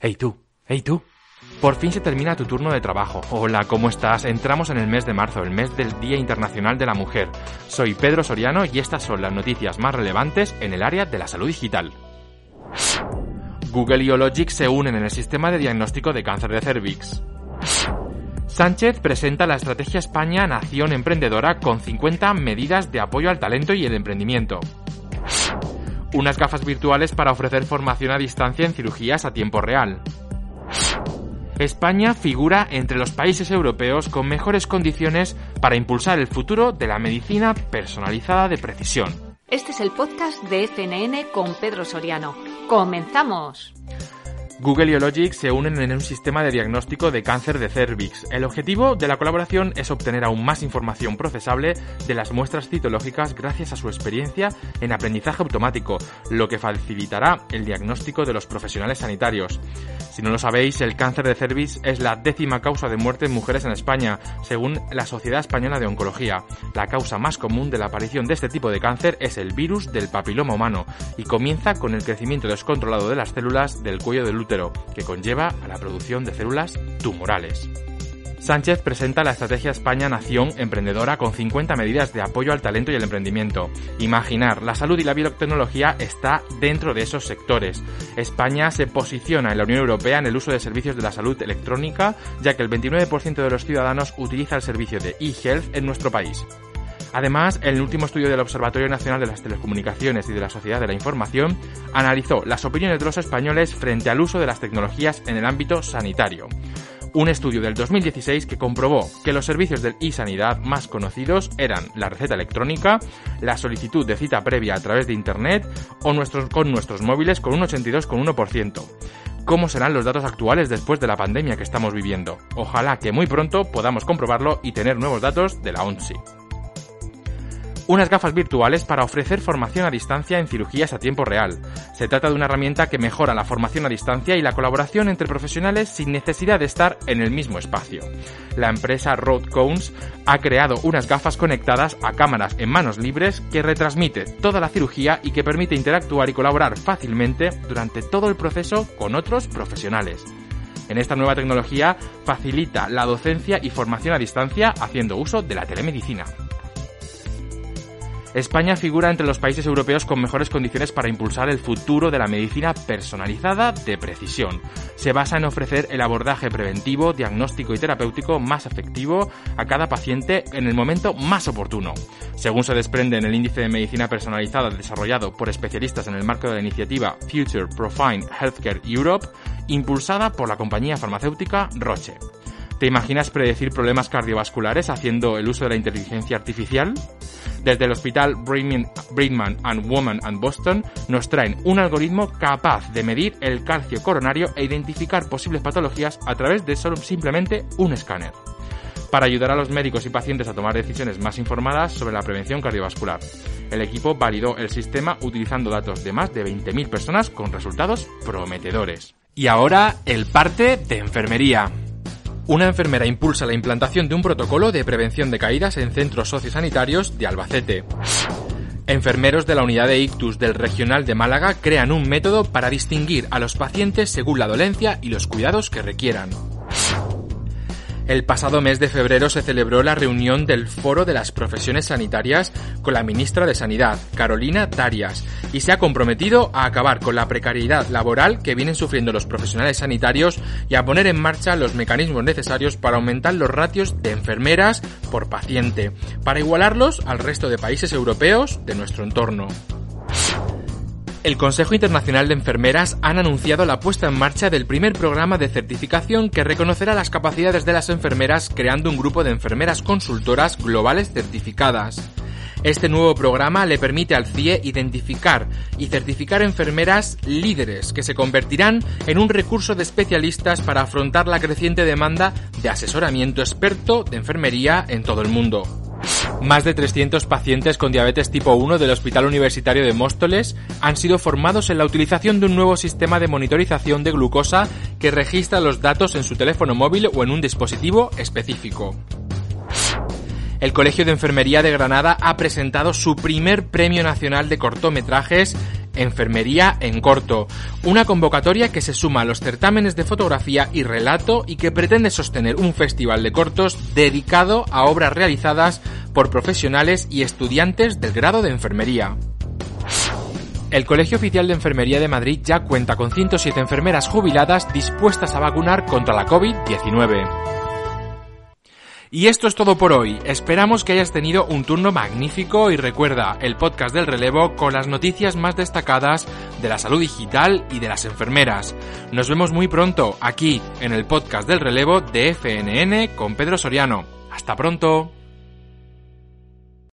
Hey tú, hey tú. Por fin se termina tu turno de trabajo. Hola, ¿cómo estás? Entramos en el mes de marzo, el mes del Día Internacional de la Mujer. Soy Pedro Soriano y estas son las noticias más relevantes en el área de la salud digital. Google y Ologic se unen en el sistema de diagnóstico de cáncer de cervix. Sánchez presenta la Estrategia España Nación Emprendedora con 50 medidas de apoyo al talento y el emprendimiento. Unas gafas virtuales para ofrecer formación a distancia en cirugías a tiempo real. España figura entre los países europeos con mejores condiciones para impulsar el futuro de la medicina personalizada de precisión. Este es el podcast de FNN con Pedro Soriano. ¡Comenzamos! Google y Ologic se unen en un sistema de diagnóstico de cáncer de cervix. El objetivo de la colaboración es obtener aún más información procesable de las muestras citológicas gracias a su experiencia en aprendizaje automático, lo que facilitará el diagnóstico de los profesionales sanitarios. Si no lo sabéis, el cáncer de cervix es la décima causa de muerte en mujeres en España, según la Sociedad Española de Oncología. La causa más común de la aparición de este tipo de cáncer es el virus del papiloma humano y comienza con el crecimiento descontrolado de las células del cuello del útero, que conlleva a la producción de células tumorales. Sánchez presenta la Estrategia España Nación Emprendedora con 50 medidas de apoyo al talento y el emprendimiento. Imaginar, la salud y la biotecnología está dentro de esos sectores. España se posiciona en la Unión Europea en el uso de servicios de la salud electrónica, ya que el 29% de los ciudadanos utiliza el servicio de e-health en nuestro país. Además, el último estudio del Observatorio Nacional de las Telecomunicaciones y de la Sociedad de la Información analizó las opiniones de los españoles frente al uso de las tecnologías en el ámbito sanitario un estudio del 2016 que comprobó que los servicios del e-sanidad más conocidos eran la receta electrónica, la solicitud de cita previa a través de Internet o nuestros, con nuestros móviles con un 82,1% cómo serán los datos actuales después de la pandemia que estamos viviendo. Ojalá que muy pronto podamos comprobarlo y tener nuevos datos de la ONSI unas gafas virtuales para ofrecer formación a distancia en cirugías a tiempo real. Se trata de una herramienta que mejora la formación a distancia y la colaboración entre profesionales sin necesidad de estar en el mismo espacio. La empresa Roadcones ha creado unas gafas conectadas a cámaras en manos libres que retransmite toda la cirugía y que permite interactuar y colaborar fácilmente durante todo el proceso con otros profesionales. En esta nueva tecnología facilita la docencia y formación a distancia haciendo uso de la telemedicina. España figura entre los países europeos con mejores condiciones para impulsar el futuro de la medicina personalizada de precisión. Se basa en ofrecer el abordaje preventivo, diagnóstico y terapéutico más efectivo a cada paciente en el momento más oportuno. Según se desprende en el índice de medicina personalizada desarrollado por especialistas en el marco de la iniciativa Future Profine Healthcare Europe, impulsada por la compañía farmacéutica Roche. ¿Te imaginas predecir problemas cardiovasculares haciendo el uso de la inteligencia artificial? Desde el hospital Brigham and Woman and Boston nos traen un algoritmo capaz de medir el calcio coronario e identificar posibles patologías a través de solo simplemente un escáner para ayudar a los médicos y pacientes a tomar decisiones más informadas sobre la prevención cardiovascular. El equipo validó el sistema utilizando datos de más de 20.000 personas con resultados prometedores. Y ahora el parte de enfermería. Una enfermera impulsa la implantación de un protocolo de prevención de caídas en centros sociosanitarios de Albacete. Enfermeros de la unidad de ictus del Regional de Málaga crean un método para distinguir a los pacientes según la dolencia y los cuidados que requieran. El pasado mes de febrero se celebró la reunión del Foro de las Profesiones Sanitarias con la ministra de Sanidad, Carolina Darias, y se ha comprometido a acabar con la precariedad laboral que vienen sufriendo los profesionales sanitarios y a poner en marcha los mecanismos necesarios para aumentar los ratios de enfermeras por paciente, para igualarlos al resto de países europeos de nuestro entorno. El Consejo Internacional de Enfermeras han anunciado la puesta en marcha del primer programa de certificación que reconocerá las capacidades de las enfermeras creando un grupo de enfermeras consultoras globales certificadas. Este nuevo programa le permite al CIE identificar y certificar enfermeras líderes que se convertirán en un recurso de especialistas para afrontar la creciente demanda de asesoramiento experto de enfermería en todo el mundo. Más de 300 pacientes con diabetes tipo 1 del Hospital Universitario de Móstoles han sido formados en la utilización de un nuevo sistema de monitorización de glucosa que registra los datos en su teléfono móvil o en un dispositivo específico. El Colegio de Enfermería de Granada ha presentado su primer Premio Nacional de Cortometrajes Enfermería en Corto, una convocatoria que se suma a los certámenes de fotografía y relato y que pretende sostener un festival de cortos dedicado a obras realizadas por profesionales y estudiantes del grado de enfermería. El Colegio Oficial de Enfermería de Madrid ya cuenta con 107 enfermeras jubiladas dispuestas a vacunar contra la COVID-19. Y esto es todo por hoy. Esperamos que hayas tenido un turno magnífico y recuerda el podcast del relevo con las noticias más destacadas de la salud digital y de las enfermeras. Nos vemos muy pronto aquí en el podcast del relevo de FNN con Pedro Soriano. Hasta pronto.